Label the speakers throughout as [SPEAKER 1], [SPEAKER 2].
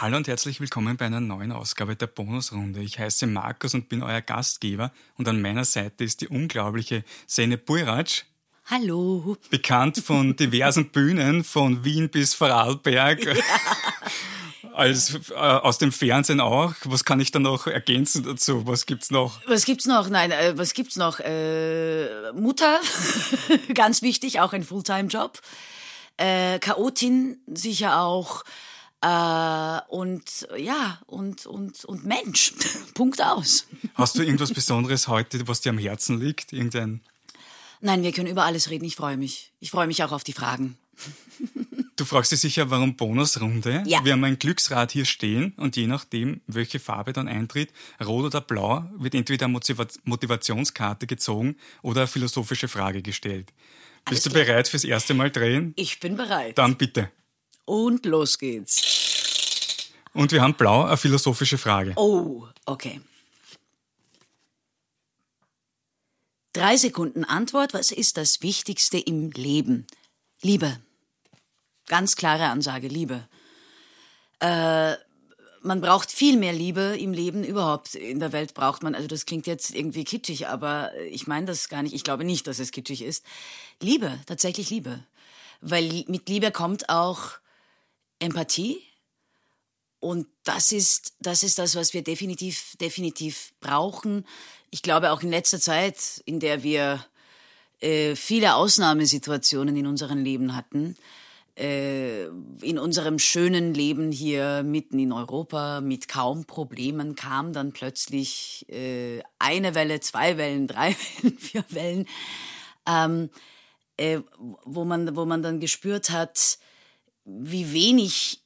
[SPEAKER 1] Hallo und herzlich willkommen bei einer neuen Ausgabe der Bonusrunde. Ich heiße Markus und bin euer Gastgeber und an meiner Seite ist die unglaubliche Sene Buric.
[SPEAKER 2] Hallo.
[SPEAKER 1] Bekannt von diversen Bühnen, von Wien bis Vorarlberg. Ja. Als, äh, aus dem Fernsehen auch. Was kann ich da noch ergänzen dazu? Was gibt's noch?
[SPEAKER 2] Was gibt's noch? Nein, äh, was gibt's noch? Äh, Mutter, ganz wichtig, auch ein Fulltime-Job. Äh, Chaotin sicher auch. Äh, und ja, und, und, und Mensch. Punkt aus.
[SPEAKER 1] Hast du irgendwas Besonderes heute, was dir am Herzen liegt? Irgendein
[SPEAKER 2] Nein, wir können über alles reden. Ich freue mich. Ich freue mich auch auf die Fragen.
[SPEAKER 1] Du fragst dich sicher, warum Bonusrunde?
[SPEAKER 2] Ja.
[SPEAKER 1] Wir haben ein Glücksrad hier stehen und je nachdem, welche Farbe dann eintritt, rot oder blau, wird entweder eine Motivationskarte gezogen oder eine philosophische Frage gestellt. Bist du bereit fürs erste Mal drehen?
[SPEAKER 2] Ich bin bereit.
[SPEAKER 1] Dann bitte.
[SPEAKER 2] Und los geht's.
[SPEAKER 1] Und wir haben blau, eine philosophische Frage.
[SPEAKER 2] Oh, okay. Drei Sekunden Antwort. Was ist das Wichtigste im Leben? Liebe. Ganz klare Ansage, Liebe. Äh, man braucht viel mehr Liebe im Leben überhaupt. In der Welt braucht man, also das klingt jetzt irgendwie kitschig, aber ich meine das gar nicht. Ich glaube nicht, dass es kitschig ist. Liebe, tatsächlich Liebe. Weil mit Liebe kommt auch Empathie. Und das ist, das ist das, was wir definitiv, definitiv brauchen. Ich glaube auch in letzter Zeit, in der wir äh, viele Ausnahmesituationen in unserem Leben hatten, äh, in unserem schönen Leben hier mitten in Europa mit kaum Problemen kam dann plötzlich äh, eine Welle, zwei Wellen, drei Wellen, vier Wellen, ähm, äh, wo, man, wo man dann gespürt hat, wie wenig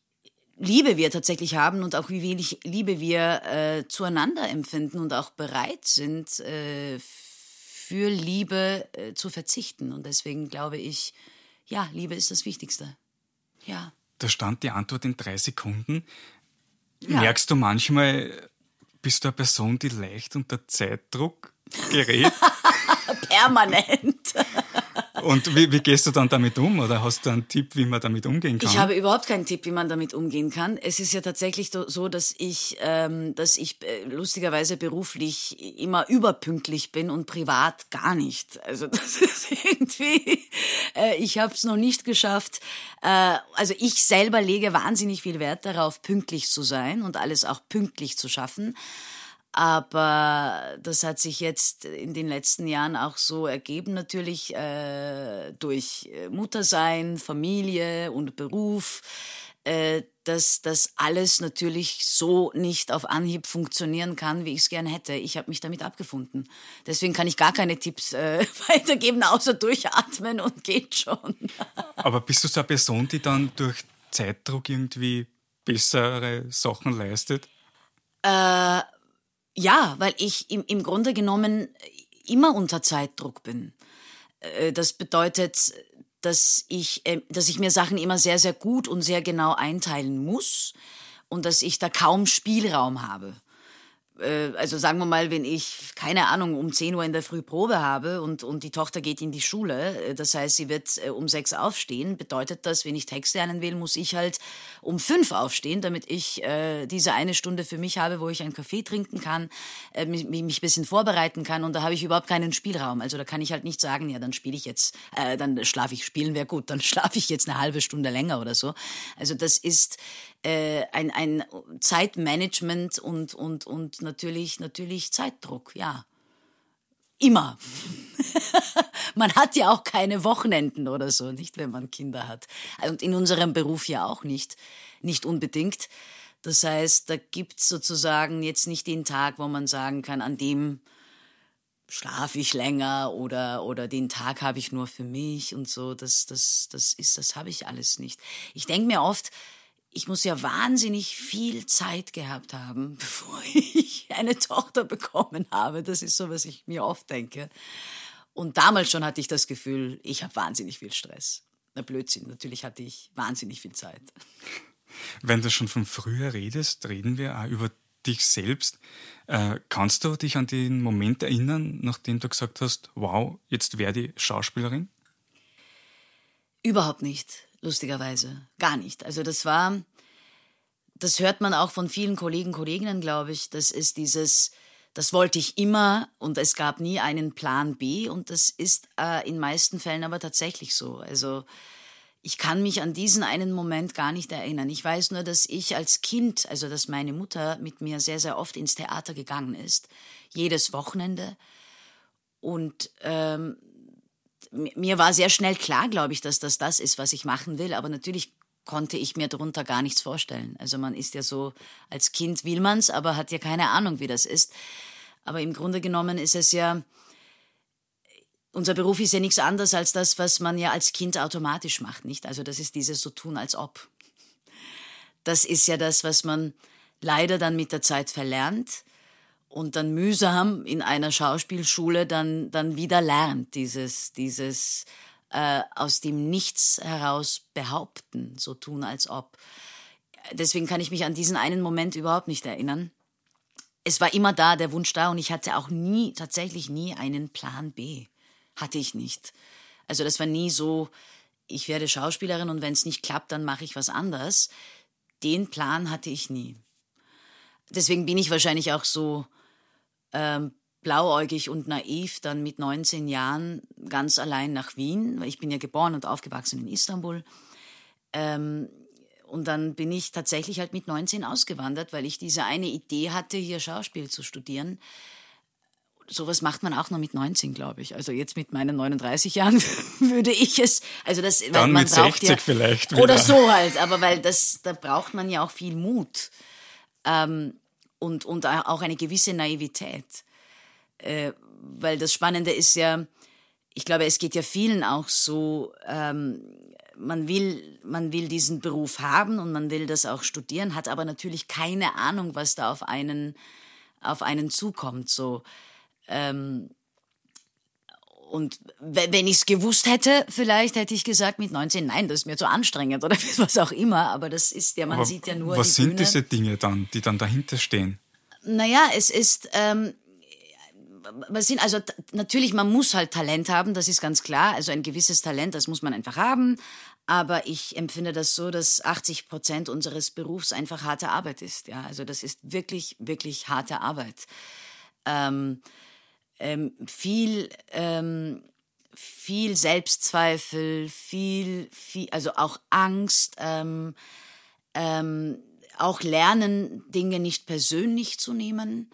[SPEAKER 2] Liebe wir tatsächlich haben und auch wie wenig Liebe wir äh, zueinander empfinden und auch bereit sind, äh, für Liebe äh, zu verzichten. Und deswegen glaube ich, ja, Liebe ist das Wichtigste. Ja.
[SPEAKER 1] Da stand die Antwort in drei Sekunden. Ja. Merkst du manchmal, bist du eine Person, die leicht unter Zeitdruck gerät?
[SPEAKER 2] Permanent.
[SPEAKER 1] Und wie, wie, gehst du dann damit um? Oder hast du einen Tipp, wie man damit umgehen kann?
[SPEAKER 2] Ich habe überhaupt keinen Tipp, wie man damit umgehen kann. Es ist ja tatsächlich so, dass ich, ähm, dass ich äh, lustigerweise beruflich immer überpünktlich bin und privat gar nicht. Also das ist irgendwie, äh, ich habe es noch nicht geschafft. Äh, also ich selber lege wahnsinnig viel Wert darauf, pünktlich zu sein und alles auch pünktlich zu schaffen. Aber das hat sich jetzt in den letzten Jahren auch so ergeben, natürlich äh, durch äh, Muttersein, Familie und Beruf, äh, dass das alles natürlich so nicht auf Anhieb funktionieren kann, wie ich es gern hätte. Ich habe mich damit abgefunden. Deswegen kann ich gar keine Tipps äh, weitergeben, außer durchatmen und geht schon.
[SPEAKER 1] Aber bist du so eine Person, die dann durch Zeitdruck irgendwie bessere Sachen leistet?
[SPEAKER 2] Äh, ja, weil ich im, im Grunde genommen immer unter Zeitdruck bin. Äh, das bedeutet, dass ich, äh, dass ich mir Sachen immer sehr, sehr gut und sehr genau einteilen muss und dass ich da kaum Spielraum habe. Äh, also sagen wir mal, wenn ich, keine Ahnung, um 10 Uhr in der Früh Probe habe und, und die Tochter geht in die Schule, äh, das heißt, sie wird äh, um 6 aufstehen, bedeutet das, wenn ich Text lernen will, muss ich halt um 5 aufstehen, damit ich äh, diese eine Stunde für mich habe, wo ich einen Kaffee trinken kann, äh, mich, mich ein bisschen vorbereiten kann und da habe ich überhaupt keinen Spielraum. Also da kann ich halt nicht sagen, ja, dann spiele ich jetzt, äh, dann schlafe ich, spielen wäre gut, dann schlafe ich jetzt eine halbe Stunde länger oder so. Also das ist ein, ein Zeitmanagement und, und, und natürlich, natürlich Zeitdruck, ja. Immer. man hat ja auch keine Wochenenden oder so, nicht, wenn man Kinder hat. Und in unserem Beruf ja auch nicht, nicht unbedingt. Das heißt, da gibt's sozusagen jetzt nicht den Tag, wo man sagen kann, an dem schlafe ich länger oder, oder den Tag habe ich nur für mich und so. Das, das, das ist, das habe ich alles nicht. Ich denke mir oft, ich muss ja wahnsinnig viel Zeit gehabt haben, bevor ich eine Tochter bekommen habe. Das ist so, was ich mir oft denke. Und damals schon hatte ich das Gefühl, ich habe wahnsinnig viel Stress. Na Blödsinn, natürlich hatte ich wahnsinnig viel Zeit.
[SPEAKER 1] Wenn du schon von früher redest, reden wir auch über dich selbst. Äh, kannst du dich an den Moment erinnern, nachdem du gesagt hast, wow, jetzt werde ich Schauspielerin?
[SPEAKER 2] Überhaupt nicht lustigerweise. Gar nicht. Also das war, das hört man auch von vielen Kollegen, Kolleginnen, glaube ich. Das ist dieses, das wollte ich immer und es gab nie einen Plan B und das ist äh, in meisten Fällen aber tatsächlich so. Also ich kann mich an diesen einen Moment gar nicht erinnern. Ich weiß nur, dass ich als Kind, also dass meine Mutter mit mir sehr, sehr oft ins Theater gegangen ist, jedes Wochenende. Und ähm, mir war sehr schnell klar, glaube ich, dass das das ist, was ich machen will. Aber natürlich konnte ich mir darunter gar nichts vorstellen. Also man ist ja so, als Kind will man's, aber hat ja keine Ahnung, wie das ist. Aber im Grunde genommen ist es ja, unser Beruf ist ja nichts anderes als das, was man ja als Kind automatisch macht, nicht? Also das ist dieses so tun als ob. Das ist ja das, was man leider dann mit der Zeit verlernt und dann mühsam in einer Schauspielschule dann, dann wieder lernt, dieses, dieses äh, aus dem Nichts heraus behaupten, so tun als ob. Deswegen kann ich mich an diesen einen Moment überhaupt nicht erinnern. Es war immer da, der Wunsch da und ich hatte auch nie, tatsächlich nie einen Plan B hatte ich nicht. Also das war nie so, ich werde Schauspielerin und wenn es nicht klappt, dann mache ich was anderes. Den Plan hatte ich nie. Deswegen bin ich wahrscheinlich auch so ähm, blauäugig und naiv dann mit 19 Jahren ganz allein nach Wien, weil ich bin ja geboren und aufgewachsen in Istanbul. Ähm, und dann bin ich tatsächlich halt mit 19 ausgewandert, weil ich diese eine Idee hatte, hier Schauspiel zu studieren sowas macht man auch nur mit 19, glaube ich. Also jetzt mit meinen 39 Jahren würde ich es, also das,
[SPEAKER 1] Dann weil man mit braucht 60 ja, vielleicht
[SPEAKER 2] wieder. Oder so halt, aber weil das, da braucht man ja auch viel Mut ähm, und, und auch eine gewisse Naivität. Äh, weil das Spannende ist ja, ich glaube, es geht ja vielen auch so, ähm, man will, man will diesen Beruf haben und man will das auch studieren, hat aber natürlich keine Ahnung, was da auf einen, auf einen zukommt. So, ähm, und wenn ich es gewusst hätte, vielleicht hätte ich gesagt mit 19, nein, das ist mir zu anstrengend oder was auch immer. Aber das ist ja, man Aber sieht ja nur.
[SPEAKER 1] Was
[SPEAKER 2] die
[SPEAKER 1] sind
[SPEAKER 2] Bühne.
[SPEAKER 1] diese Dinge dann, die dann dahinter stehen?
[SPEAKER 2] Naja, es ist, ähm, was sind, also natürlich, man muss halt Talent haben, das ist ganz klar. Also ein gewisses Talent, das muss man einfach haben. Aber ich empfinde das so, dass 80 Prozent unseres Berufs einfach harte Arbeit ist. Ja, also das ist wirklich, wirklich harte Arbeit. Ähm, ähm, viel, ähm, viel Selbstzweifel, viel, viel, also auch Angst, ähm, ähm, auch lernen, Dinge nicht persönlich zu nehmen,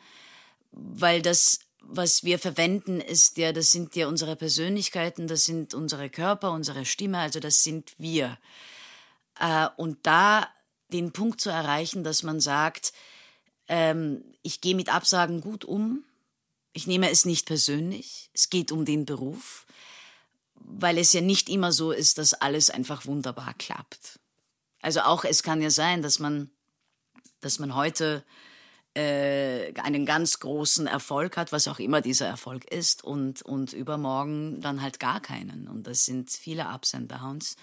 [SPEAKER 2] weil das, was wir verwenden, ist ja, das sind ja unsere Persönlichkeiten, das sind unsere Körper, unsere Stimme, also das sind wir. Äh, und da den Punkt zu erreichen, dass man sagt, ähm, ich gehe mit Absagen gut um, ich nehme es nicht persönlich. Es geht um den Beruf, weil es ja nicht immer so ist, dass alles einfach wunderbar klappt. Also auch es kann ja sein, dass man, dass man heute äh, einen ganz großen Erfolg hat, was auch immer dieser Erfolg ist, und, und übermorgen dann halt gar keinen. Und das sind viele Ups and Downs.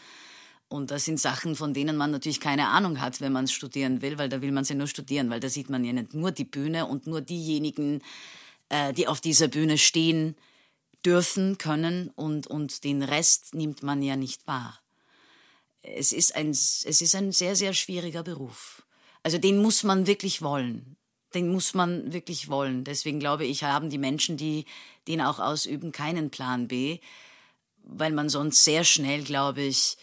[SPEAKER 2] Und das sind Sachen, von denen man natürlich keine Ahnung hat, wenn man studieren will, weil da will man sie nur studieren, weil da sieht man ja nicht nur die Bühne und nur diejenigen, äh, die auf dieser Bühne stehen dürfen, können und, und den Rest nimmt man ja nicht wahr. Es ist, ein, es ist ein sehr, sehr schwieriger Beruf. Also den muss man wirklich wollen. Den muss man wirklich wollen. Deswegen glaube ich, haben die Menschen, die den auch ausüben, keinen Plan B, weil man sonst sehr schnell, glaube ich,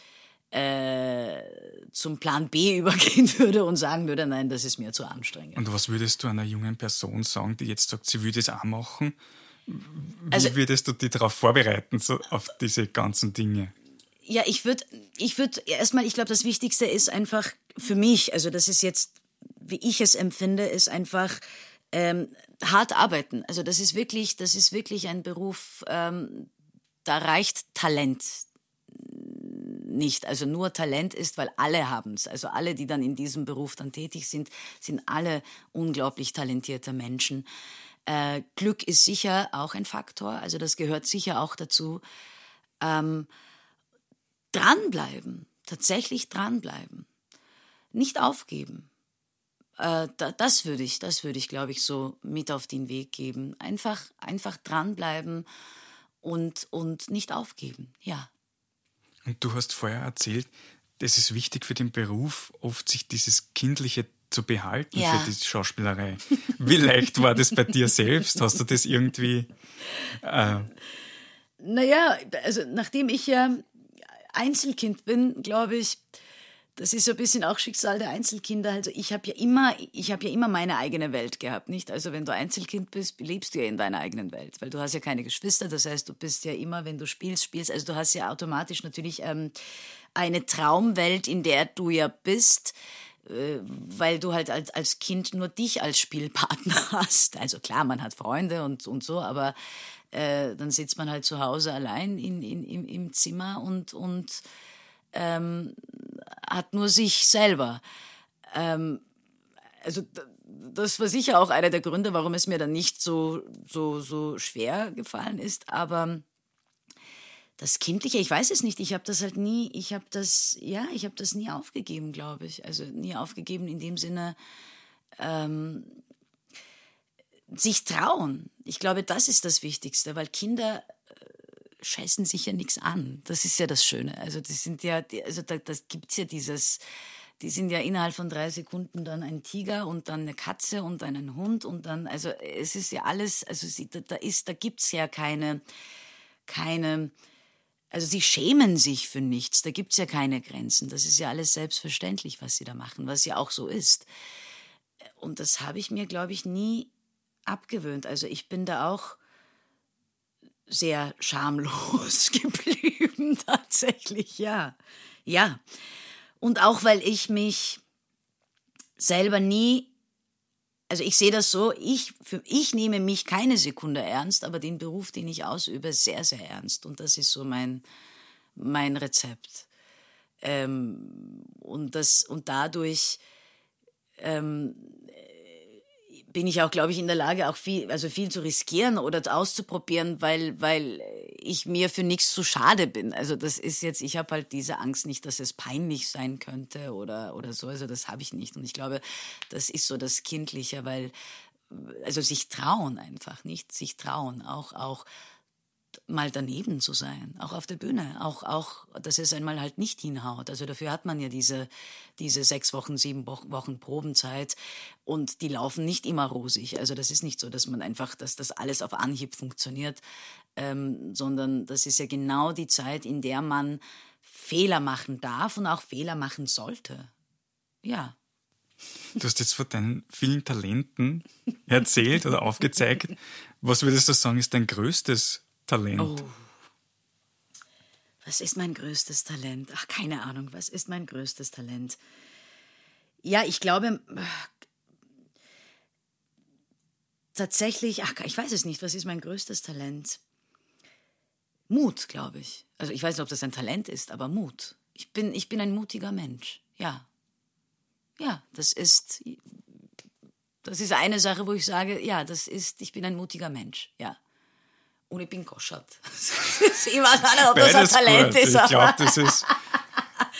[SPEAKER 2] äh, zum Plan B übergehen würde und sagen würde, nein, das ist mir zu anstrengend.
[SPEAKER 1] Und was würdest du einer jungen Person sagen, die jetzt sagt, sie würde es auch machen? Wie also, würdest du die darauf vorbereiten, so auf diese ganzen Dinge?
[SPEAKER 2] Ja, ich würde ich würd erstmal, ich glaube, das Wichtigste ist einfach für mich, also das ist jetzt, wie ich es empfinde, ist einfach ähm, hart arbeiten. Also das ist wirklich, das ist wirklich ein Beruf, ähm, da reicht Talent nicht, also nur Talent ist, weil alle haben es. Also alle, die dann in diesem Beruf dann tätig sind, sind alle unglaublich talentierte Menschen. Äh, Glück ist sicher auch ein Faktor, also das gehört sicher auch dazu. Ähm, dranbleiben, tatsächlich dranbleiben, nicht aufgeben. Äh, da, das würde ich, das würde ich, glaube ich, so mit auf den Weg geben. Einfach, einfach dranbleiben und, und nicht aufgeben, ja.
[SPEAKER 1] Und du hast vorher erzählt, es ist wichtig für den Beruf, oft sich dieses kindliche zu behalten
[SPEAKER 2] Ja.
[SPEAKER 1] für die Schauspielerei. Wie leicht war das bei dir selbst? Hast du das irgendwie äh,
[SPEAKER 2] Naja, also nachdem ich ja Einzelkind bin, glaube ich, das ist so ein bisschen auch Schicksal der Einzelkinder. Also ich habe ja immer, ich habe ja immer meine eigene Welt gehabt, nicht? Also wenn du Einzelkind bist, lebst du ja in deiner eigenen Welt, weil du hast ja keine Geschwister. Das heißt, du bist ja immer, wenn du spielst, spielst. Also du hast ja automatisch natürlich ähm, eine Traumwelt, in der du ja bist äh, weil du halt als, als Kind nur dich als Spielpartner hast. Also klar, man hat Freunde und, und so, aber äh, dann sitzt man halt zu Hause allein in, in, im, im Zimmer und, und ähm, hat nur sich selber. Ähm, also das war sicher auch einer der Gründe, warum es mir dann nicht so, so, so schwer gefallen ist, aber das Kindliche, ich weiß es nicht, ich habe das halt nie, ich habe das, ja, ich habe das nie aufgegeben, glaube ich. Also nie aufgegeben in dem Sinne, ähm, sich trauen. Ich glaube, das ist das Wichtigste, weil Kinder scheißen sich ja nichts an. Das ist ja das Schöne. Also die sind ja, also da, das gibt's ja dieses, die sind ja innerhalb von drei Sekunden dann ein Tiger und dann eine Katze und dann ein Hund und dann, also es ist ja alles, also sie, da, da ist, da gibt's ja keine, keine, also sie schämen sich für nichts, da gibt's ja keine Grenzen. Das ist ja alles selbstverständlich, was sie da machen, was ja auch so ist. Und das habe ich mir, glaube ich, nie abgewöhnt. Also ich bin da auch sehr schamlos geblieben, tatsächlich, ja. Ja. Und auch weil ich mich selber nie, also ich sehe das so, ich, für, ich nehme mich keine Sekunde ernst, aber den Beruf, den ich ausübe, sehr, sehr ernst. Und das ist so mein, mein Rezept. Ähm, und, das, und dadurch ähm, bin ich auch, glaube ich, in der Lage, auch viel, also viel zu riskieren oder auszuprobieren, weil, weil ich mir für nichts zu schade bin. Also das ist jetzt, ich habe halt diese Angst nicht, dass es peinlich sein könnte oder, oder so. Also das habe ich nicht. Und ich glaube, das ist so das Kindliche, weil, also sich trauen einfach, nicht? Sich trauen, auch, auch mal daneben zu sein, auch auf der Bühne, auch, auch, dass es einmal halt nicht hinhaut. Also dafür hat man ja diese, diese sechs Wochen, sieben Wochen, Probenzeit und die laufen nicht immer rosig. Also das ist nicht so, dass man einfach, dass das alles auf Anhieb funktioniert, ähm, sondern das ist ja genau die Zeit, in der man Fehler machen darf und auch Fehler machen sollte. Ja.
[SPEAKER 1] Du hast jetzt von deinen vielen Talenten erzählt oder aufgezeigt. Was würdest du sagen, ist dein größtes Talent?
[SPEAKER 2] Oh. Was ist mein größtes Talent? Ach, keine Ahnung, was ist mein größtes Talent? Ja, ich glaube tatsächlich, ach, ich weiß es nicht, was ist mein größtes Talent? Mut, glaube ich. Also ich weiß nicht, ob das ein Talent ist, aber Mut. Ich bin, ich bin ein mutiger Mensch, ja. Ja, das ist, das ist eine Sache, wo ich sage, ja, das ist, ich bin ein mutiger Mensch, ja. Und ich bin koschert. Das ist immer an, ob das ein Talent
[SPEAKER 1] gut.
[SPEAKER 2] ist.
[SPEAKER 1] Ich glaube, das ist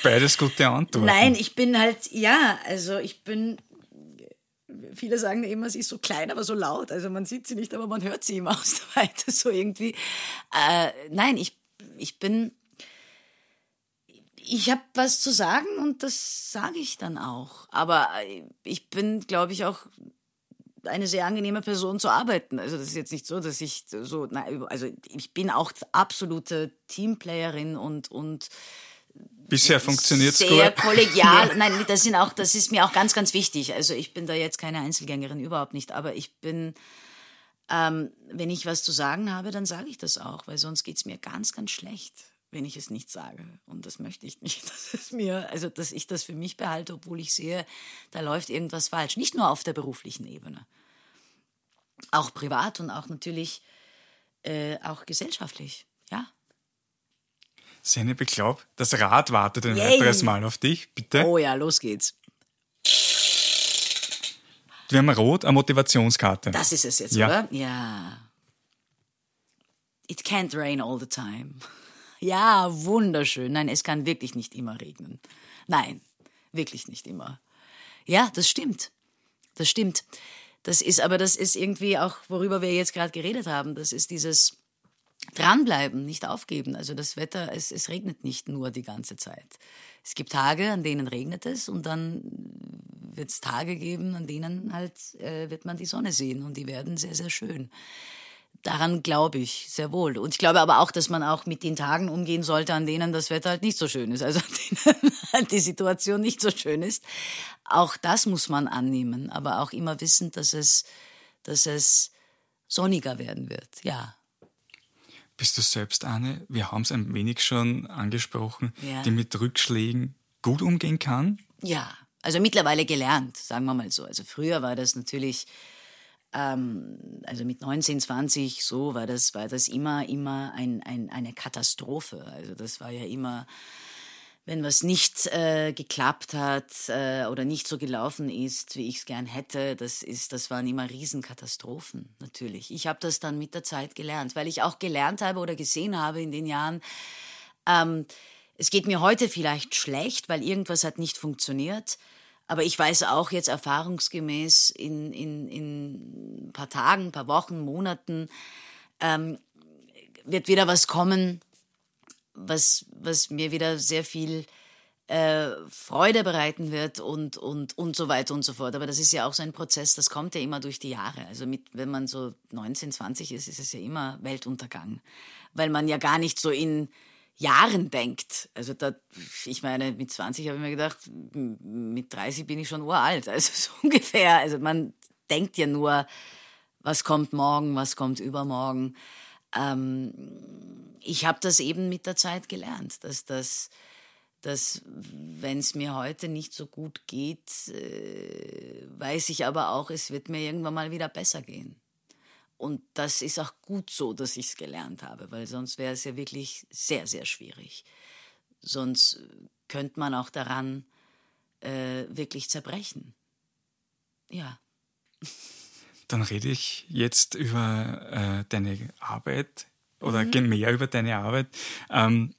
[SPEAKER 1] beides gute Antworten.
[SPEAKER 2] Nein, ich bin halt, ja, also ich bin, viele sagen immer, sie ist so klein, aber so laut. Also man sieht sie nicht, aber man hört sie immer aus der Weite, so irgendwie. Äh, nein, ich, ich bin, ich habe was zu sagen und das sage ich dann auch. Aber ich bin, glaube ich, auch eine sehr angenehme Person zu arbeiten. Also das ist jetzt nicht so, dass ich so, na, also ich bin auch absolute Teamplayerin und, und
[SPEAKER 1] Bisher funktioniert es
[SPEAKER 2] sehr
[SPEAKER 1] gut.
[SPEAKER 2] kollegial. Nein, das sind auch, das ist mir auch ganz, ganz wichtig. Also ich bin da jetzt keine Einzelgängerin, überhaupt nicht. Aber ich bin, ähm, wenn ich was zu sagen habe, dann sage ich das auch, weil sonst geht's mir ganz, ganz schlecht, wenn ich es nicht sage. Und das möchte ich nicht. Das ist mir, also dass ich das für mich behalte, obwohl ich sehe, da läuft irgendwas falsch. Nicht nur auf der beruflichen Ebene. Auch privat und auch natürlich äh, auch gesellschaftlich. Ja.
[SPEAKER 1] Seneb, ich glaube, das Rad wartet ein
[SPEAKER 2] Yay.
[SPEAKER 1] weiteres Mal auf dich. Bitte.
[SPEAKER 2] Oh ja, los geht's.
[SPEAKER 1] Wir haben rot eine Motivationskarte.
[SPEAKER 2] Das ist es jetzt,
[SPEAKER 1] Ja.
[SPEAKER 2] oder? Ja. It can't rain all the time. Ja, wunderschön. Nein, es kann wirklich nicht immer regnen. Nein, wirklich nicht immer. Ja, das stimmt. Das stimmt. Das ist, aber das ist irgendwie auch, worüber wir jetzt gerade geredet haben. Das ist dieses dranbleiben, nicht aufgeben. Also das Wetter, es, es regnet nicht nur die ganze Zeit. Es gibt Tage, an denen regnet es und dann wird es Tage geben, an denen halt äh, wird man die Sonne sehen und die werden sehr, sehr schön. Daran glaube ich sehr wohl. Und ich glaube aber auch, dass man auch mit den Tagen umgehen sollte, an denen das Wetter halt nicht so schön ist, also an denen halt die Situation nicht so schön ist. Auch das muss man annehmen, aber auch immer wissend, dass es, dass es sonniger werden wird. Ja.
[SPEAKER 1] Bist du selbst eine, wir haben es ein wenig schon angesprochen,
[SPEAKER 2] Ja.
[SPEAKER 1] die mit Rückschlägen gut umgehen kann?
[SPEAKER 2] Ja, also mittlerweile gelernt, sagen wir mal so. Also früher war das natürlich, ähm, also mit 19, 20, so war das, war das immer, immer ein, ein, eine Katastrophe. Also das war ja immer, wenn was nicht äh, geklappt hat äh, oder nicht so gelaufen ist, wie ich es gern hätte, das, ist, das waren immer Riesenkatastrophen, natürlich. Ich habe das dann mit der Zeit gelernt, weil ich auch gelernt habe oder gesehen habe in den Jahren, ähm, es geht mir heute vielleicht schlecht, weil irgendwas hat nicht funktioniert. Aber ich weiß auch jetzt erfahrungsgemäß in, in, in ein paar Tagen, ein paar Wochen, Monaten ähm, wird wieder was kommen, was, was mir wieder sehr viel äh, Freude bereiten wird und, und, und so weiter und so fort. Aber das ist ja auch so ein Prozess, das kommt ja immer durch die Jahre. Also mit, wenn man so 19, 20 ist, ist es ja immer Weltuntergang. Weil man ja gar nicht so in Jahren denkt. Also da, ich meine, mit 20 habe ich mir gedacht, mit 30 bin ich schon uralt. Also so ungefähr. Also man denkt ja nur, was kommt morgen, was kommt übermorgen. Ähm, ich habe das eben mit der Zeit gelernt, dass das dass wenn es mir heute nicht so gut geht, äh, weiß ich aber auch, es wird mir irgendwann mal wieder besser gehen. Und das ist auch gut so, dass ich es gelernt habe, weil sonst wäre es ja wirklich sehr, sehr schwierig. Sonst könnte man auch daran äh, wirklich zerbrechen. Ja.
[SPEAKER 1] Dann rede ich jetzt über äh, deine Arbeit oder
[SPEAKER 2] Mhm.
[SPEAKER 1] mehr über deine Arbeit. Ähm,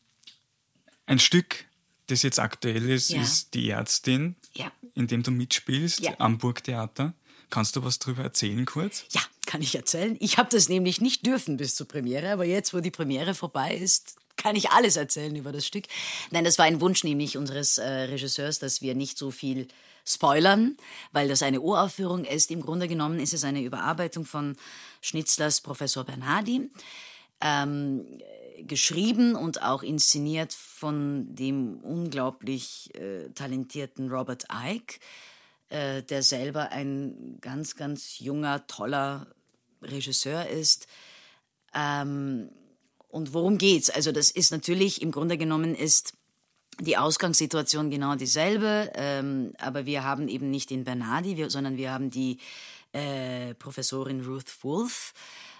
[SPEAKER 1] ein Stück, das jetzt aktuell ist,
[SPEAKER 2] Ja.
[SPEAKER 1] ist Die Ärztin,
[SPEAKER 2] Ja.
[SPEAKER 1] in dem du mitspielst
[SPEAKER 2] Ja.
[SPEAKER 1] am Burgtheater. Kannst du was darüber erzählen kurz?
[SPEAKER 2] Ja, kann ich erzählen. Ich habe das nämlich nicht dürfen bis zur Premiere, aber jetzt, wo die Premiere vorbei ist, kann ich alles erzählen über das Stück. Nein, das war ein Wunsch nämlich unseres äh, Regisseurs, dass wir nicht so viel spoilern, weil das eine Uraufführung ist. Im Grunde genommen ist es eine Überarbeitung von Schnitzlers Professor Bernhardi, ähm, geschrieben und auch inszeniert von dem unglaublich äh, talentierten Robert Icke äh, der selber ein ganz, ganz junger, toller Regisseur ist. Ähm, und worum geht's? Also das ist natürlich, im Grunde genommen ist die Ausgangssituation genau dieselbe, ähm, aber wir haben eben nicht den Bernardi, wir, sondern wir haben die äh, Professorin Ruth Wolf,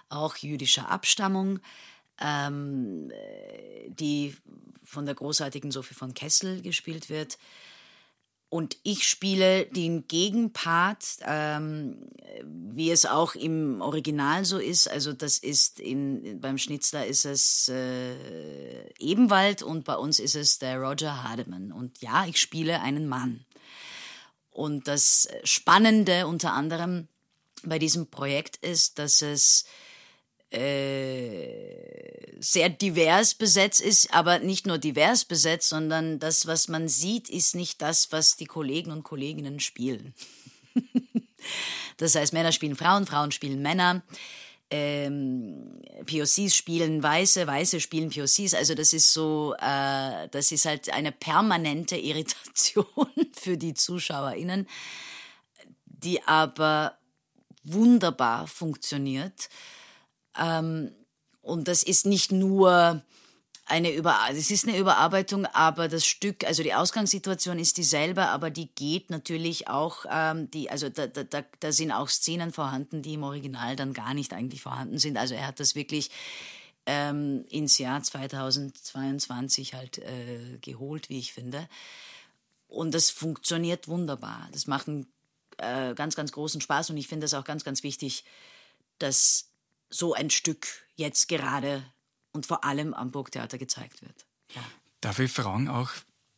[SPEAKER 2] auch jüdischer Abstammung, ähm, äh, die von der großartigen Sophie von Kessel gespielt wird. Und ich spiele den Gegenpart, ähm, wie es auch im Original so ist. Also das ist in, beim Schnitzler ist es äh, Ebenwald und bei uns ist es der Roger Hardeman. Und ja, ich spiele einen Mann. Und das Spannende unter anderem bei diesem Projekt ist, dass es äh, sehr divers besetzt ist, aber nicht nur divers besetzt, sondern das, was man sieht, ist nicht das, was die Kollegen und Kolleginnen spielen. das heißt, Männer spielen Frauen, Frauen spielen Männer. Ähm, POCs spielen Weiße, Weiße spielen POCs. Also das ist so, äh, das ist halt eine permanente Irritation für die ZuschauerInnen, die aber wunderbar funktioniert. Ähm, und das ist nicht nur eine Über es ist eine Überarbeitung, aber das Stück, also die Ausgangssituation ist dieselbe, aber die geht natürlich auch, ähm, die, also da, da, da, da sind auch Szenen vorhanden, die im Original dann gar nicht eigentlich vorhanden sind. Also er hat das wirklich ähm, ins Jahr 2022 halt äh, geholt, wie ich finde. Und das funktioniert wunderbar. Das macht einen äh, ganz, ganz großen Spaß und ich finde es auch ganz, ganz wichtig, dass so ein Stück jetzt gerade und vor allem am Burgtheater gezeigt wird. Ja.
[SPEAKER 1] Darf ich fragen auch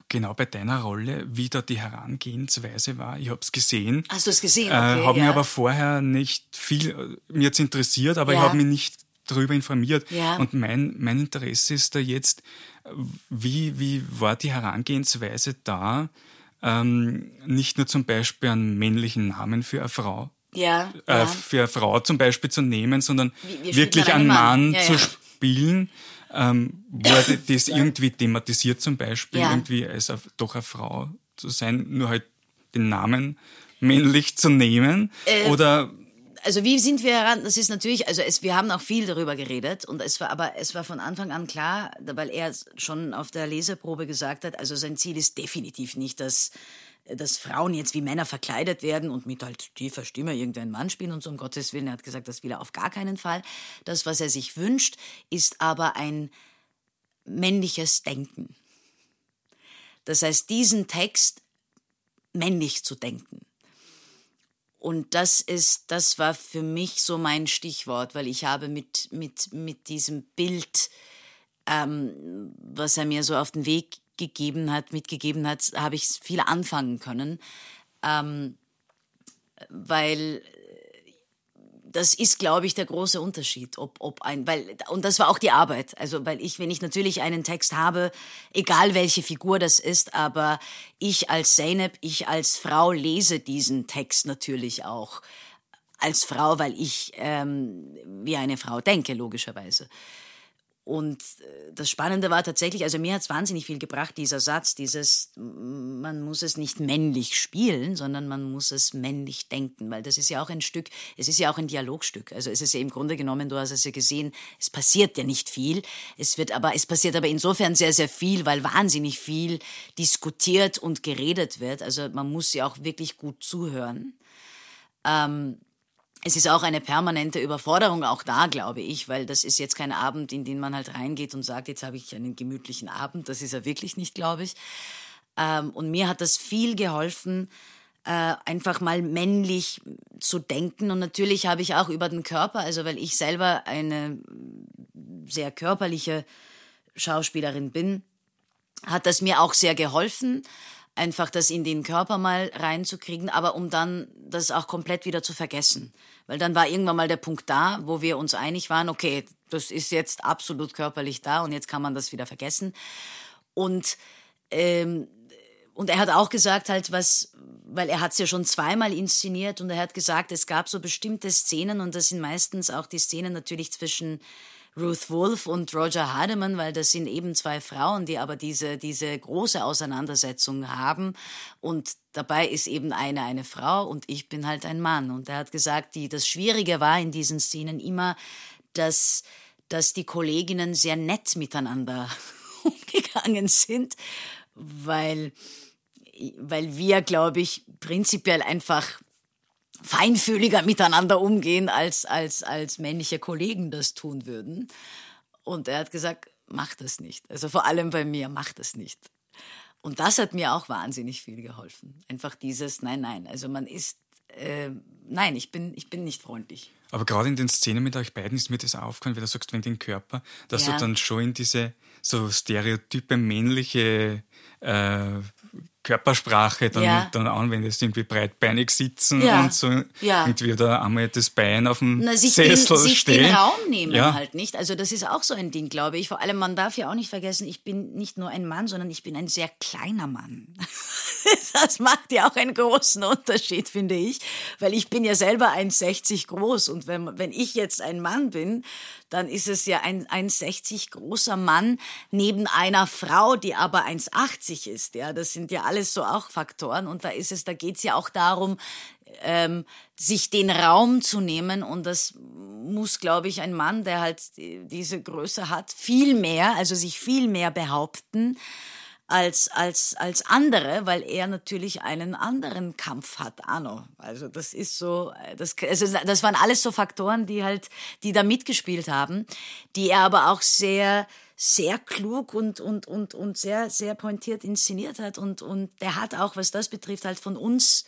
[SPEAKER 1] genau bei deiner Rolle, wie da die Herangehensweise war? Ich habe es gesehen.
[SPEAKER 2] Hast du es gesehen?
[SPEAKER 1] Äh,
[SPEAKER 2] Okay,
[SPEAKER 1] habe
[SPEAKER 2] ja.
[SPEAKER 1] mich aber vorher nicht viel, äh, mir jetzt interessiert, aber ich
[SPEAKER 2] Ja.
[SPEAKER 1] habe mich nicht darüber informiert.
[SPEAKER 2] Ja.
[SPEAKER 1] Und mein, mein Interesse ist da jetzt, äh, wie, wie war die Herangehensweise da, ähm, nicht nur zum Beispiel einen männlichen Namen für eine Frau,
[SPEAKER 2] Ja,
[SPEAKER 1] äh,
[SPEAKER 2] ja.
[SPEAKER 1] für eine Frau zum Beispiel zu nehmen, sondern
[SPEAKER 2] wie
[SPEAKER 1] wirklich einen
[SPEAKER 2] man einen
[SPEAKER 1] Mann
[SPEAKER 2] Mann? Ja,
[SPEAKER 1] zu spielen, ähm, er das irgendwie thematisiert zum Beispiel, irgendwie als eine, doch eine Frau zu sein, nur halt den Namen männlich zu nehmen
[SPEAKER 2] Äh,
[SPEAKER 1] oder
[SPEAKER 2] also wie sind wir heran? Das ist natürlich, also es, wir haben auch viel darüber geredet und es war aber es war von Anfang an klar, weil er schon auf der Leseprobe gesagt hat, also sein Ziel ist definitiv nicht, dass dass Frauen jetzt wie Männer verkleidet werden und mit halt tiefer Stimme irgendeinen Mann spielen und so, um Gottes Willen. Er hat gesagt, das will er auf gar keinen Fall. Das, was er sich wünscht, ist aber ein männliches Denken. Das heißt, diesen Text männlich zu denken. Und das ist, das war für mich so mein Stichwort, weil ich habe mit, mit, mit diesem Bild, ähm, was er mir so auf den Weg gegeben hat, mitgegeben hat, habe ich viel anfangen können. Ähm, weil das ist, glaube ich, der große Unterschied, ob, ob ein, weil, und das war auch die Arbeit. Also, weil ich, wenn ich natürlich einen Text habe, egal welche Figur das ist, aber ich als Zeynep, ich als Frau lese diesen Text natürlich auch als Frau, weil ich ähm, wie eine Frau denke, logischerweise. Und äh, das Spannende war tatsächlich, also mir hat es wahnsinnig viel gebracht, dieser Satz, dieses, man muss es nicht männlich spielen, sondern man muss es männlich denken, weil das ist ja auch ein Stück, es ist ja auch ein Dialogstück. Also es ist ja im Grunde genommen, du hast es ja gesehen, es passiert ja nicht viel. Es wird aber, es passiert aber insofern sehr, sehr viel, weil wahnsinnig viel diskutiert und geredet wird. Also man muss ja auch wirklich gut zuhören. Ähm, es ist auch eine permanente Überforderung auch da, glaube ich, weil das ist jetzt kein Abend, in den man halt reingeht und sagt, jetzt habe ich einen gemütlichen Abend. Das ist er wirklich nicht, glaube ich. Ähm, und mir hat das viel geholfen, äh, einfach mal männlich zu denken. Und natürlich habe ich auch über den Körper, also weil ich selber eine sehr körperliche Schauspielerin bin, hat das mir auch sehr geholfen, einfach das in den Körper mal reinzukriegen, aber um dann das auch komplett wieder zu vergessen. Weil dann war irgendwann mal der Punkt da, wo wir uns einig waren, okay, das ist jetzt absolut körperlich da und jetzt kann man das wieder vergessen. Und, ähm, und er hat auch gesagt halt, was, weil er hat es ja schon zweimal inszeniert und er hat gesagt, es gab so bestimmte Szenen und das sind meistens auch die Szenen natürlich zwischen Ruth Wolf und Roger Hardeman, weil das sind eben zwei Frauen, die aber diese, diese große Auseinandersetzung haben. Und dabei ist eben eine eine Frau und ich bin halt ein Mann. Und er hat gesagt, die, das Schwierige war in diesen Szenen immer, dass, dass die Kolleginnen sehr nett miteinander umgegangen sind, weil, weil wir, glaube ich, prinzipiell einfach feinfühliger miteinander umgehen, als, als, als männliche Kollegen das tun würden. Und er hat gesagt, mach das nicht. Also vor allem bei mir, mach das nicht. Und das hat mir auch wahnsinnig viel geholfen. Einfach dieses, nein, nein, also man ist, äh, nein, ich bin, ich bin nicht freundlich.
[SPEAKER 1] Aber gerade in den Szenen mit euch beiden ist mir das aufgefallen, wie du sagst, wenn den Körper, dass
[SPEAKER 2] Ja.
[SPEAKER 1] du dann schon in diese so stereotype männliche äh, Körpersprache dann,
[SPEAKER 2] Ja.
[SPEAKER 1] dann anwendest, irgendwie breitbeinig sitzen
[SPEAKER 2] Ja.
[SPEAKER 1] und so
[SPEAKER 2] Ja.
[SPEAKER 1] irgendwie da einmal das Bein auf dem
[SPEAKER 2] Na, sich, den,
[SPEAKER 1] Sessel
[SPEAKER 2] sich
[SPEAKER 1] stehen.
[SPEAKER 2] den Raum nehmen
[SPEAKER 1] ja.
[SPEAKER 2] halt nicht. Also das ist auch so ein Ding, glaube ich. Vor allem, man darf ja auch nicht vergessen, ich bin nicht nur ein Mann, sondern ich bin ein sehr kleiner Mann. Das macht ja auch einen großen Unterschied, finde ich. Weil ich bin ja selber 1,60 groß. Und wenn, wenn ich jetzt ein Mann bin, dann ist es ja ein 1,60 großer Mann neben einer Frau, die aber 1,80 ist. Ja, das sind ja alles so auch Faktoren. Und da ist es, da geht's ja auch darum, ähm, sich den Raum zu nehmen und das muss, glaube ich, ein Mann, der halt diese Größe hat, viel mehr, also sich viel mehr behaupten als, als, als andere, weil er natürlich einen anderen Kampf hat, Arno. Also das ist so, das, also das waren alles so Faktoren, die halt, die da mitgespielt haben, die er aber auch sehr, sehr klug und, und, und, und sehr, sehr pointiert inszeniert hat und, und der hat auch, was das betrifft, halt von uns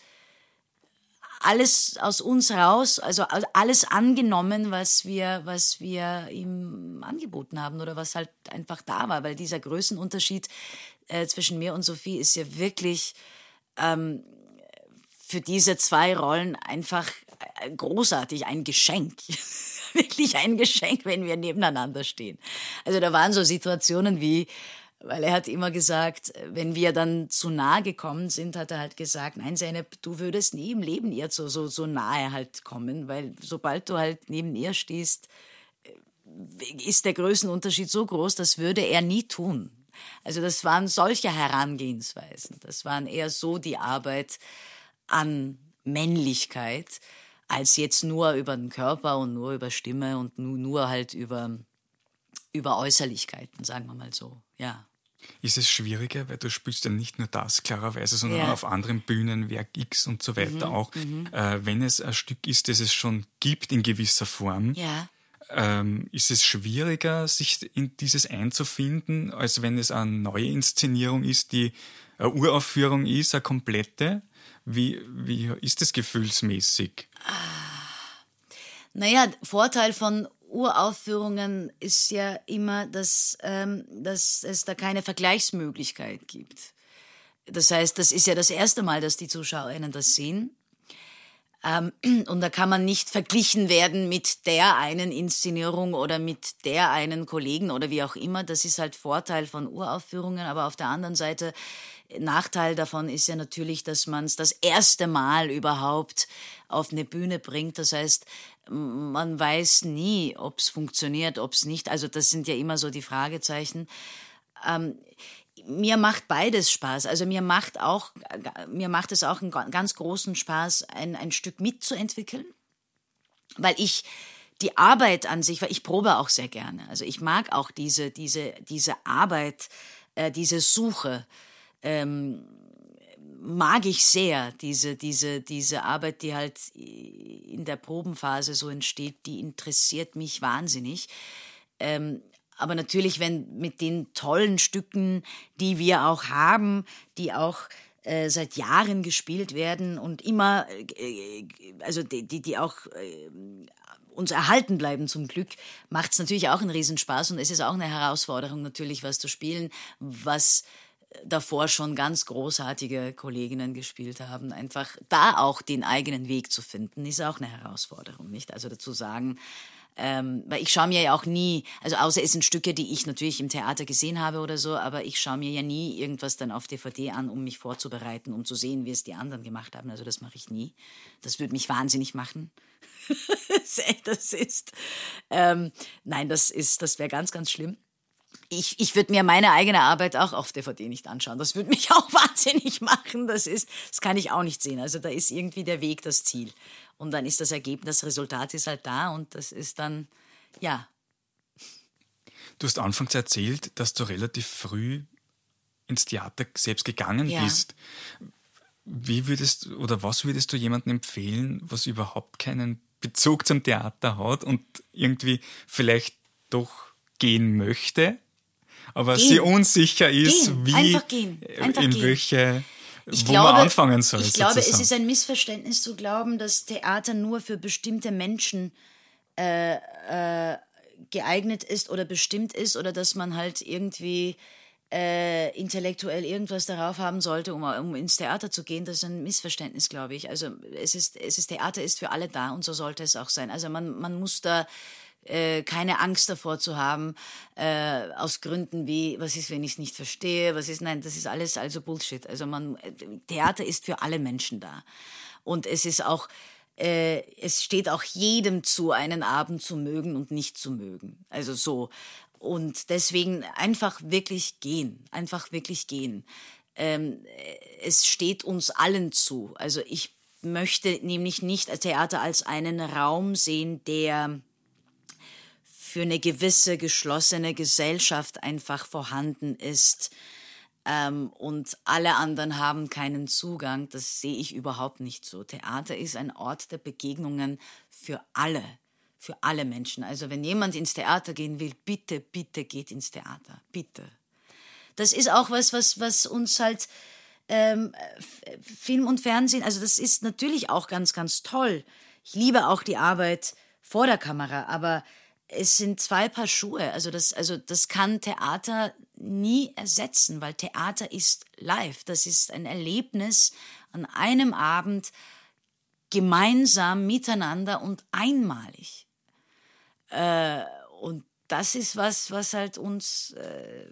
[SPEAKER 2] alles aus uns raus, also alles angenommen, was wir, was wir ihm angeboten haben oder was halt einfach da war, weil dieser Größenunterschied äh, zwischen mir und Sophie ist ja wirklich ähm, für diese zwei Rollen einfach äh, großartig, ein Geschenk. wirklich ein Geschenk, wenn wir nebeneinander stehen. Also da waren so Situationen wie, Weil er hat immer gesagt, wenn wir dann zu nahe gekommen sind, hat er halt gesagt, nein, Zeynep, du würdest nie im Leben ihr so, so, so nahe halt kommen, weil sobald du halt neben ihr stehst, ist der Größenunterschied so groß, das würde er nie tun. Also das waren solche Herangehensweisen. Das waren eher so die Arbeit an Männlichkeit, als jetzt nur über den Körper und nur über Stimme und nur, nur halt über, über Äußerlichkeiten, sagen wir mal so, ja.
[SPEAKER 1] Ist es schwieriger, weil du spielst ja nicht nur das klarerweise, sondern ja. auf anderen Bühnen, Werk X und so weiter mhm, auch, mhm. äh, wenn es ein Stück ist, das es schon gibt in gewisser Form.
[SPEAKER 2] Ja
[SPEAKER 1] ähm, ist es schwieriger, sich in dieses einzufinden, als wenn es eine neue Inszenierung ist, die eine Uraufführung ist, eine komplette? Wie, wie ist das gefühlsmäßig?
[SPEAKER 2] Naja, Vorteil von Uraufführungen ist ja immer, dass, ähm, dass es da keine Vergleichsmöglichkeit gibt. Das heißt, das ist ja das erste Mal, dass die Zuschauerinnen das sehen. Ähm, und da kann man nicht verglichen werden mit der einen Inszenierung oder mit der einen Kollegen oder wie auch immer. Das ist halt Vorteil von Uraufführungen. Aber auf der anderen Seite, Nachteil davon ist ja natürlich, dass man es das erste Mal überhaupt auf eine Bühne bringt. Das heißt, man weiß nie, ob es funktioniert, ob es nicht. Also das sind ja immer so die Fragezeichen. Ähm, mir macht beides Spaß. Also mir macht auch, mir macht es auch einen ganz großen Spaß, ein, ein Stück mitzuentwickeln, weil ich die Arbeit an sich, weil ich probe auch sehr gerne. Also ich mag auch diese, diese, diese Arbeit, äh, diese Suche, ähm, mag ich sehr, diese, diese, diese Arbeit, die halt in der Probenphase so entsteht, die interessiert mich wahnsinnig. Ähm, aber natürlich, wenn mit den tollen Stücken, die wir auch haben, die auch äh, seit Jahren gespielt werden und immer, äh, also die, die, die auch äh, uns erhalten bleiben zum Glück, macht es natürlich auch einen Riesenspaß und es ist auch eine Herausforderung natürlich, was zu spielen, was davor schon ganz großartige Kolleginnen gespielt haben. Einfach da auch den eigenen Weg zu finden, ist auch eine Herausforderung, nicht? Also dazu sagen, ähm, weil ich schaue mir ja auch nie, also außer es sind Stücke, die ich natürlich im Theater gesehen habe oder so, aber ich schaue mir ja nie irgendwas dann auf DVD an, um mich vorzubereiten, um zu sehen, wie es die anderen gemacht haben. Also das mache ich nie. Das würde mich wahnsinnig machen. das ist, ähm, nein, das ist, das wäre ganz, ganz schlimm ich, ich würde mir meine eigene Arbeit auch auf DVD nicht anschauen. Das würde mich auch wahnsinnig machen. Das ist, das kann ich auch nicht sehen. Also da ist irgendwie der Weg das Ziel. Und dann ist das Ergebnis, das Resultat ist halt da und das ist dann, ja.
[SPEAKER 1] Du hast anfangs erzählt, dass du relativ früh ins Theater selbst gegangen ja. bist. Wie würdest oder was würdest du jemandem empfehlen, was überhaupt keinen Bezug zum Theater hat und irgendwie vielleicht doch gehen möchte, aber gehen. sie unsicher ist,
[SPEAKER 2] gehen.
[SPEAKER 1] wie
[SPEAKER 2] Einfach gehen. Einfach
[SPEAKER 1] in welche
[SPEAKER 2] ich
[SPEAKER 1] wo
[SPEAKER 2] glaube,
[SPEAKER 1] man anfangen soll.
[SPEAKER 2] Ich glaube, es ist ein Missverständnis zu glauben, dass Theater nur für bestimmte Menschen äh, äh, geeignet ist oder bestimmt ist oder dass man halt irgendwie äh, intellektuell irgendwas darauf haben sollte, um, um ins Theater zu gehen, das ist ein Missverständnis, glaube ich. Also es ist, es ist Theater ist für alle da und so sollte es auch sein. Also man, man muss da äh, keine Angst davor zu haben, äh, aus Gründen wie, was ist, wenn ich es nicht verstehe, was ist, nein, das ist alles also Bullshit. Also man, Theater ist für alle Menschen da. Und es ist auch, äh, es steht auch jedem zu, einen Abend zu mögen und nicht zu mögen. Also so. Und deswegen einfach wirklich gehen, einfach wirklich gehen. Ähm, es steht uns allen zu. Also ich möchte nämlich nicht Theater als einen Raum sehen, der für eine gewisse geschlossene Gesellschaft einfach vorhanden ist ähm, und alle anderen haben keinen Zugang, das sehe ich überhaupt nicht so. Theater ist ein Ort der Begegnungen für alle, für alle Menschen. Also wenn jemand ins Theater gehen will, bitte, bitte geht ins Theater, bitte. Das ist auch was, was, was uns halt ähm, Film und Fernsehen, also das ist natürlich auch ganz, ganz toll. Ich liebe auch die Arbeit vor der Kamera, aber es sind zwei Paar Schuhe. Also das, also das kann Theater nie ersetzen, weil Theater ist live. Das ist ein Erlebnis an einem Abend gemeinsam miteinander und einmalig. Äh, und das ist was, was halt uns äh,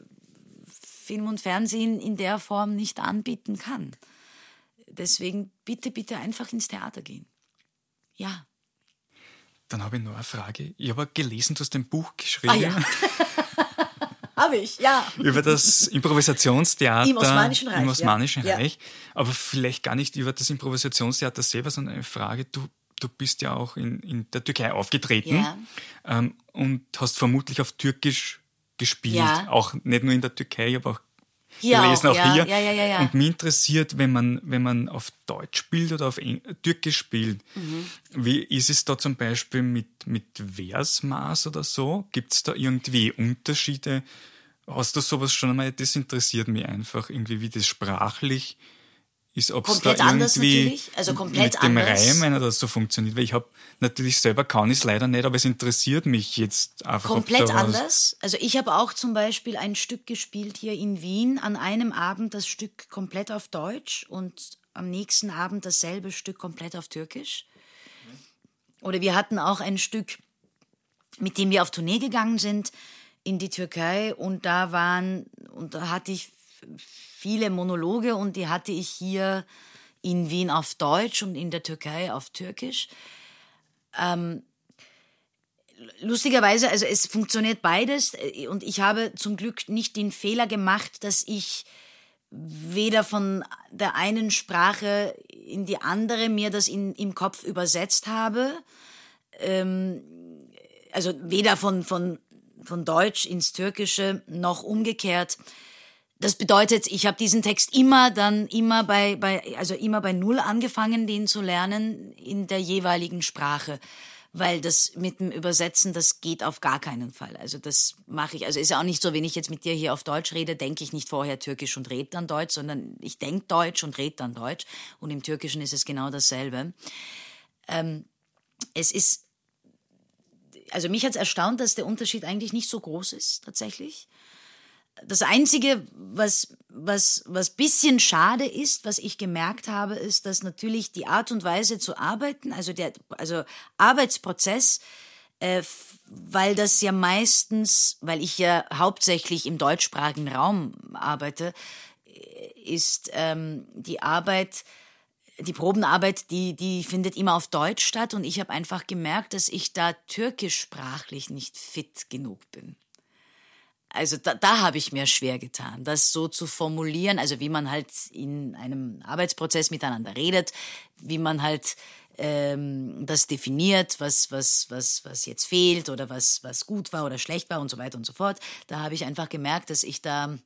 [SPEAKER 2] Film und Fernsehen in der Form nicht anbieten kann. Deswegen bitte, bitte einfach ins Theater gehen. Ja.
[SPEAKER 1] Dann habe ich noch eine Frage. Ich habe gelesen, du hast ein Buch geschrieben. Ah,
[SPEAKER 2] ja. habe ich, ja.
[SPEAKER 1] Über das Improvisationstheater
[SPEAKER 2] im Osmanischen Reich.
[SPEAKER 1] Im Osmanischen ja. Reich. Aber vielleicht gar nicht über das Improvisationstheater selber, sondern eine Frage. Du, du bist ja auch in, in der Türkei aufgetreten ja. ähm, und hast vermutlich auf Türkisch gespielt. Ja. Auch nicht nur in der Türkei, aber auch hier gelesen, auch, auch ja, hier.
[SPEAKER 2] Ja, ja, ja, ja.
[SPEAKER 1] Und mich interessiert, wenn man, wenn man auf Deutsch spielt oder auf Eng Türkisch spielt, mhm. wie ist es da zum Beispiel mit, mit Versmaß oder so? Gibt es da irgendwie Unterschiede? Hast du sowas schon einmal? Das interessiert mich einfach irgendwie, wie das sprachlich ist, ob es da irgendwie
[SPEAKER 2] also komplett
[SPEAKER 1] mit dem anders. Reimen oder so funktioniert. Weil ich habe natürlich selber kann ich es leider nicht, aber es interessiert mich jetzt einfach.
[SPEAKER 2] Komplett anders. Also ich habe auch zum Beispiel ein Stück gespielt hier in Wien. An einem Abend das Stück komplett auf Deutsch und am nächsten Abend dasselbe Stück komplett auf Türkisch. Oder wir hatten auch ein Stück, mit dem wir auf Tournee gegangen sind in die Türkei und da waren und da hatte ich viele Monologe und die hatte ich hier in Wien auf Deutsch und in der Türkei auf Türkisch. Ähm, lustigerweise, also es funktioniert beides äh, und ich habe zum Glück nicht den Fehler gemacht, dass ich weder von der einen Sprache in die andere mir das in, im Kopf übersetzt habe, ähm, also weder von, von, von Deutsch ins Türkische noch umgekehrt. Das bedeutet, ich habe diesen Text immer dann immer bei, bei also immer bei null angefangen, den zu lernen in der jeweiligen Sprache, weil das mit dem Übersetzen, das geht auf gar keinen Fall. Also das mache ich. Also ist ja auch nicht so, wenn ich jetzt mit dir hier auf Deutsch rede, denke ich nicht vorher Türkisch und rede dann Deutsch, sondern ich denke Deutsch und rede dann Deutsch. Und im Türkischen ist es genau dasselbe. Ähm, es ist also mich hat es erstaunt, dass der Unterschied eigentlich nicht so groß ist, tatsächlich das Einzige, was, was, was bisschen schade ist, was ich gemerkt habe, ist, dass natürlich die Art und Weise zu arbeiten, also der also Arbeitsprozess, äh, weil das ja meistens, weil ich ja hauptsächlich im deutschsprachigen Raum arbeite, äh, ist ähm, die Arbeit, die Probenarbeit, die, die findet immer auf Deutsch statt und ich habe einfach gemerkt, dass ich da türkischsprachlich nicht fit genug bin. Also da, da habe ich mir schwer getan, das so zu formulieren, also wie man halt in einem Arbeitsprozess miteinander redet, wie man halt ähm, das definiert, was, was, was, was jetzt fehlt oder was, was gut war oder schlecht war und so weiter und so fort. Da habe ich einfach gemerkt, dass ich da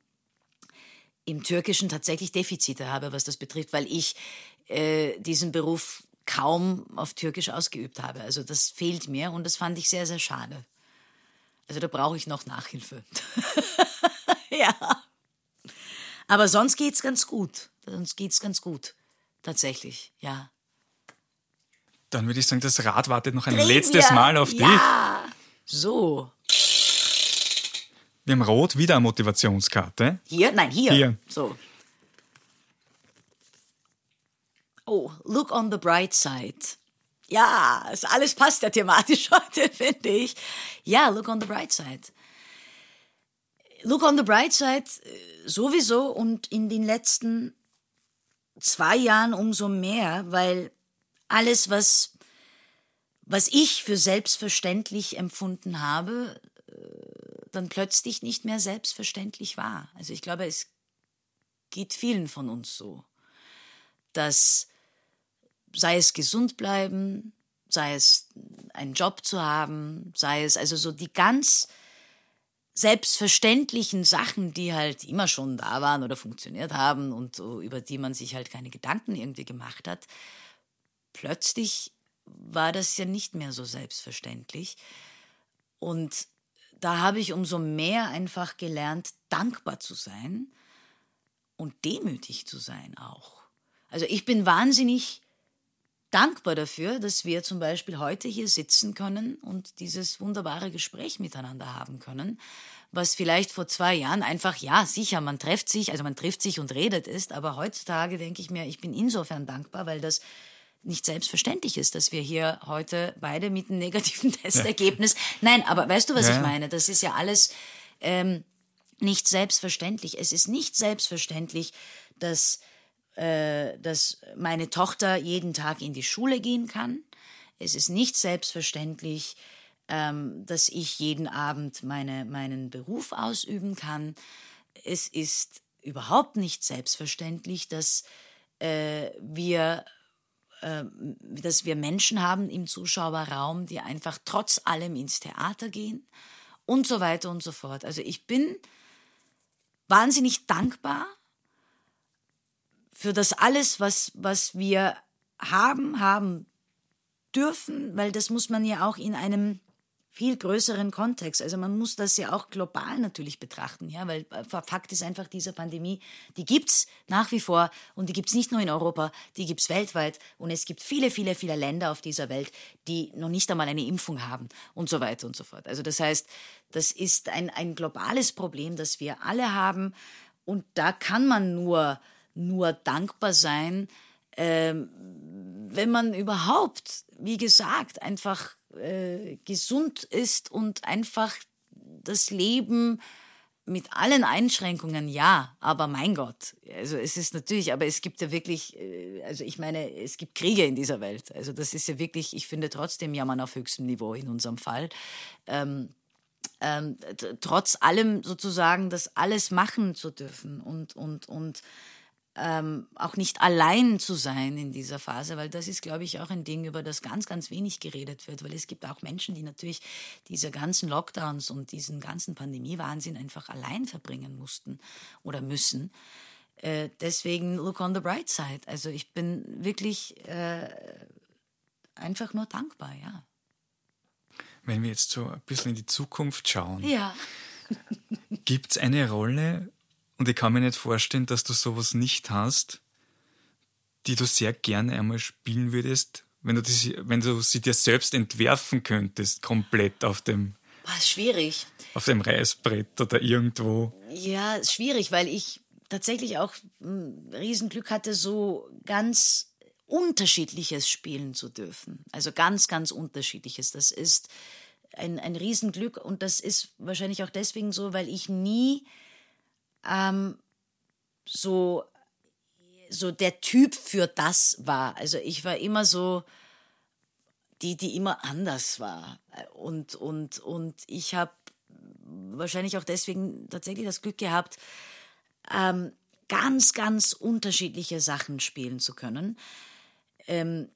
[SPEAKER 2] im Türkischen tatsächlich Defizite habe, was das betrifft, weil ich äh, diesen Beruf kaum auf Türkisch ausgeübt habe. Also das fehlt mir und das fand ich sehr, sehr schade. Also da brauche ich noch Nachhilfe. ja. Aber sonst geht's ganz gut. Sonst geht's ganz gut. Tatsächlich, ja.
[SPEAKER 1] Dann würde ich sagen, das Rad wartet noch ein Drehen letztes wir. Mal auf
[SPEAKER 2] ja. dich. So.
[SPEAKER 1] Wir haben rot wieder eine Motivationskarte.
[SPEAKER 2] Hier? Nein, hier. Hier. So. Oh, look on the bright side. Ja, es alles passt ja thematisch heute, finde ich. Ja, look on the bright side. Look on the bright side äh, sowieso und in den letzten zwei Jahren umso mehr, weil alles, was, was ich für selbstverständlich empfunden habe, äh, dann plötzlich nicht mehr selbstverständlich war. Also ich glaube, es geht vielen von uns so, dass sei es gesund bleiben, sei es einen Job zu haben, sei es also so die ganz selbstverständlichen Sachen, die halt immer schon da waren oder funktioniert haben und über die man sich halt keine Gedanken irgendwie gemacht hat. Plötzlich war das ja nicht mehr so selbstverständlich. Und da habe ich umso mehr einfach gelernt, dankbar zu sein und demütig zu sein auch. Also ich bin wahnsinnig dankbar dafür, dass wir zum Beispiel heute hier sitzen können und dieses wunderbare Gespräch miteinander haben können, was vielleicht vor zwei Jahren einfach, ja, sicher, man trifft sich, also man trifft sich und redet ist, aber heutzutage denke ich mir, ich bin insofern dankbar, weil das nicht selbstverständlich ist, dass wir hier heute beide mit einem negativen Testergebnis, ja. nein, aber weißt du, was ja. ich meine? Das ist ja alles, ähm, nicht selbstverständlich. Es ist nicht selbstverständlich, dass, äh, dass meine Tochter jeden Tag in die Schule gehen kann. Es ist nicht selbstverständlich, ähm, dass ich jeden Abend meine, meinen Beruf ausüben kann. Es ist überhaupt nicht selbstverständlich, dass äh, wir äh, dass wir Menschen haben im Zuschauerraum, die einfach trotz allem ins Theater gehen und so weiter und so fort. Also ich bin wahnsinnig dankbar für das alles, was, was wir haben, haben dürfen, weil das muss man ja auch in einem viel größeren Kontext. Also man muss das ja auch global natürlich betrachten, ja, weil äh, Fakt ist einfach, diese Pandemie, die gibt's nach wie vor und die gibt's nicht nur in Europa, die gibt's weltweit und es gibt viele, viele, viele Länder auf dieser Welt, die noch nicht einmal eine Impfung haben und so weiter und so fort. Also das heißt, das ist ein, ein globales Problem, das wir alle haben und da kann man nur, nur dankbar sein, ähm, wenn man überhaupt, wie gesagt, einfach äh, gesund ist und einfach das Leben mit allen Einschränkungen, ja, aber mein Gott, also es ist natürlich, aber es gibt ja wirklich, äh, also ich meine, es gibt Kriege in dieser Welt. Also das ist ja wirklich, ich finde trotzdem Jammern auf höchstem Niveau in unserem Fall. Ähm, ähm, trotz allem sozusagen das alles machen zu dürfen und, und, und ähm, auch nicht allein zu sein in dieser Phase, weil das ist, glaube ich, auch ein Ding, über das ganz, ganz wenig geredet wird, weil es gibt auch Menschen, die natürlich diese ganzen Lockdowns und diesen ganzen Pandemiewahnsinn einfach allein verbringen mussten oder müssen. Äh, deswegen look on the bright side. Also ich bin wirklich äh, einfach nur dankbar, ja.
[SPEAKER 1] Wenn wir jetzt so ein bisschen in die Zukunft schauen,
[SPEAKER 2] ja.
[SPEAKER 1] gibt es eine Rolle und ich kann mir nicht vorstellen, dass du sowas nicht hast, die du sehr gerne einmal spielen würdest, wenn du, die, wenn du sie dir selbst entwerfen könntest, komplett auf dem.
[SPEAKER 2] Was schwierig.
[SPEAKER 1] Auf dem Reißbrett oder irgendwo.
[SPEAKER 2] Ja, schwierig, weil ich tatsächlich auch ein Riesenglück hatte, so ganz unterschiedliches spielen zu dürfen. Also ganz, ganz unterschiedliches. Das ist ein, ein Riesenglück und das ist wahrscheinlich auch deswegen so, weil ich nie ähm, so, so der Typ für das war. Also ich war immer so die, die immer anders war. Und, und, und ich habe wahrscheinlich auch deswegen tatsächlich das Glück gehabt, ähm, ganz, ganz unterschiedliche Sachen spielen zu können. Ähm,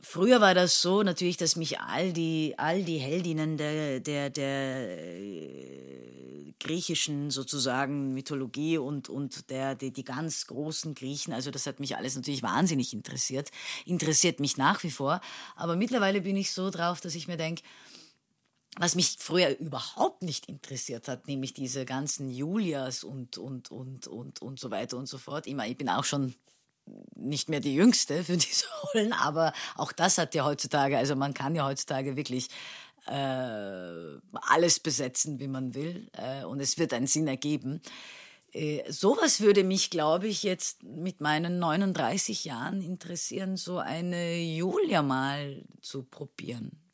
[SPEAKER 2] früher war das so natürlich, dass mich all die, all die Heldinnen der, der, der äh, griechischen sozusagen Mythologie und, und der, die, die ganz großen Griechen, also das hat mich alles natürlich wahnsinnig interessiert, interessiert mich nach wie vor. Aber mittlerweile bin ich so drauf, dass ich mir denke, was mich früher überhaupt nicht interessiert hat, nämlich diese ganzen Julias und, und, und, und, und so weiter und so fort. Ich, meine, ich bin auch schon nicht mehr die Jüngste für diese Rollen, aber auch das hat ja heutzutage, also man kann ja heutzutage wirklich äh, alles besetzen, wie man will, äh, und es wird einen Sinn ergeben. Äh, sowas würde mich, glaube ich, jetzt mit meinen 39 Jahren interessieren, so eine Julia mal zu probieren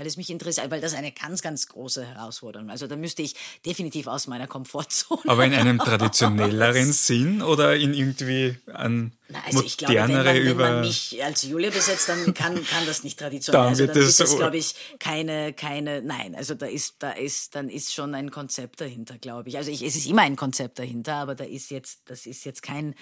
[SPEAKER 2] weil es mich interessiert, weil das eine ganz, ganz große Herausforderung. Also da müsste ich definitiv aus meiner Komfortzone.
[SPEAKER 1] Aber in einem traditionelleren Sinn oder in irgendwie ein Na, also ich glaube, wenn
[SPEAKER 2] man,
[SPEAKER 1] über
[SPEAKER 2] wenn man mich als Julia besetzt, dann kann, kann das nicht traditionell. also dann ist das, glaube ich, keine, keine, nein, also da ist, da ist, dann ist schon ein Konzept dahinter, glaube ich. Also ich, es ist immer ein Konzept dahinter, aber da ist jetzt, das ist jetzt kein,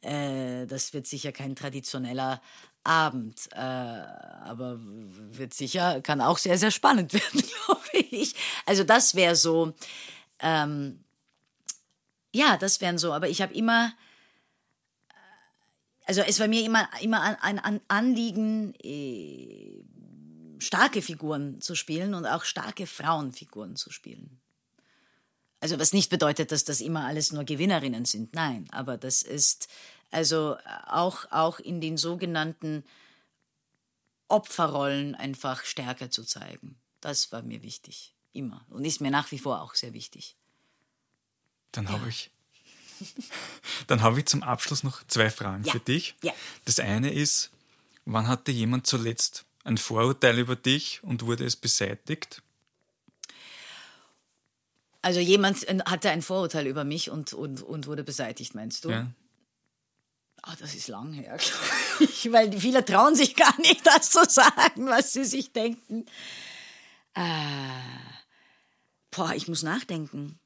[SPEAKER 2] äh, das wird sicher kein traditioneller Abend. Äh, aber wird sicher, kann auch sehr, sehr spannend werden, glaube ich. Also das wäre so, ähm, ja, das wären so, aber ich habe immer, äh, also es war mir immer, immer ein, Anliegen, äh, starke Figuren zu spielen und auch starke Frauenfiguren zu spielen. Also was nicht bedeutet, dass das immer alles nur Gewinnerinnen sind, nein, aber das ist also äh, auch, auch in den sogenannten Opferrollen einfach stärker zu zeigen. Das war mir wichtig, immer. Und ist mir nach wie vor auch sehr wichtig.
[SPEAKER 1] Dann ja. habe ich. Dann habe ich zum Abschluss noch zwei Fragen ja. für dich.
[SPEAKER 2] Ja.
[SPEAKER 1] Das eine ist, wann hatte jemand zuletzt ein Vorurteil über dich und wurde es beseitigt?
[SPEAKER 2] Also jemand äh, hatte ein Vorurteil über mich und, und, und wurde beseitigt, meinst du?
[SPEAKER 1] Ja.
[SPEAKER 2] Ah, das ist lang her, glaube ich, weil viele trauen sich gar nicht, das zu sagen, was sie sich denken. Äh, boah, ich muss nachdenken.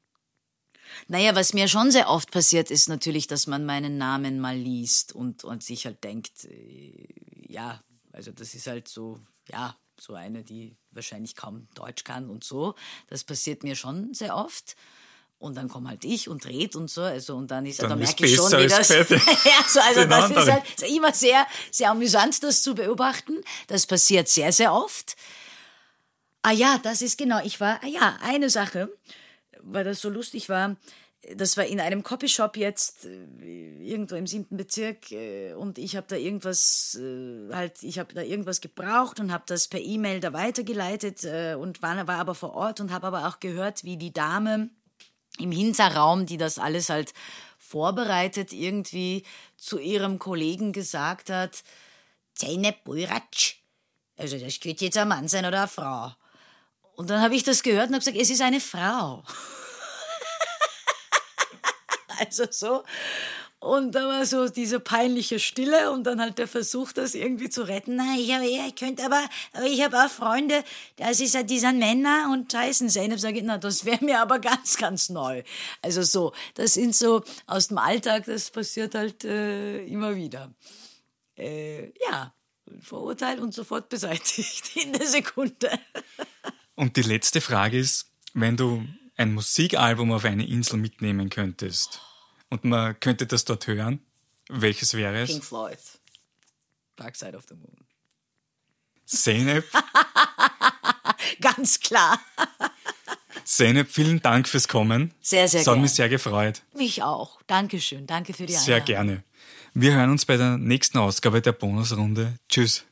[SPEAKER 2] Naja, was mir schon sehr oft passiert, ist natürlich, dass man meinen Namen mal liest und, und sich halt denkt, äh, ja, also das ist halt so, ja, so eine, die wahrscheinlich kaum Deutsch kann und so. Das passiert mir schon sehr oft. Und dann komme halt ich und red und so, also und dann ist, dann, dann merke ich schon, wie das. ja, so, also das ist halt immer sehr, sehr amüsant, das zu beobachten. Das passiert sehr, sehr oft. Ah ja, das ist genau. Ich war, ah ja, eine Sache, weil das so lustig war das war in einem Copyshop jetzt äh, irgendwo im siebten Bezirk äh, und ich habe da irgendwas äh, halt ich habe da irgendwas gebraucht und habe das per E-Mail da weitergeleitet und war, war aber vor Ort und habe aber auch gehört, wie die Dame im Hinterraum, die das alles halt vorbereitet, irgendwie zu ihrem Kollegen gesagt hat, Zeynep Buyratsch. Also das könnte jetzt ein Mann sein oder eine Frau. Und dann habe ich das gehört und habe gesagt, es ist eine Frau. Also so. Und da war so diese peinliche Stille und dann halt der Versuch, das irgendwie zu retten. Nein, ich, habe, ich könnte aber, ich habe auch Freunde, das ist ja dieser Männer und heißen Zeynep. Sage ich, na, das wäre mir aber ganz, ganz neu. Also so, das sind so aus dem Alltag, das passiert halt äh, immer wieder. Äh, ja, Vorurteil und sofort beseitigt in der Sekunde.
[SPEAKER 1] Und die letzte Frage ist, wenn du ein Musikalbum auf eine Insel mitnehmen könntest, und man könnte das dort hören. Welches wäre es?
[SPEAKER 2] Pink Floyd. Dark Side of the Moon.
[SPEAKER 1] Zeynep.
[SPEAKER 2] Ganz klar.
[SPEAKER 1] Zeynep, vielen Dank fürs Kommen.
[SPEAKER 2] Sehr, sehr
[SPEAKER 1] gerne. Das hat mich sehr gefreut.
[SPEAKER 2] Mich auch. Dankeschön. Danke für die Einladung.
[SPEAKER 1] Sehr gerne. Wir hören uns bei der nächsten Ausgabe der Bonusrunde. Tschüss.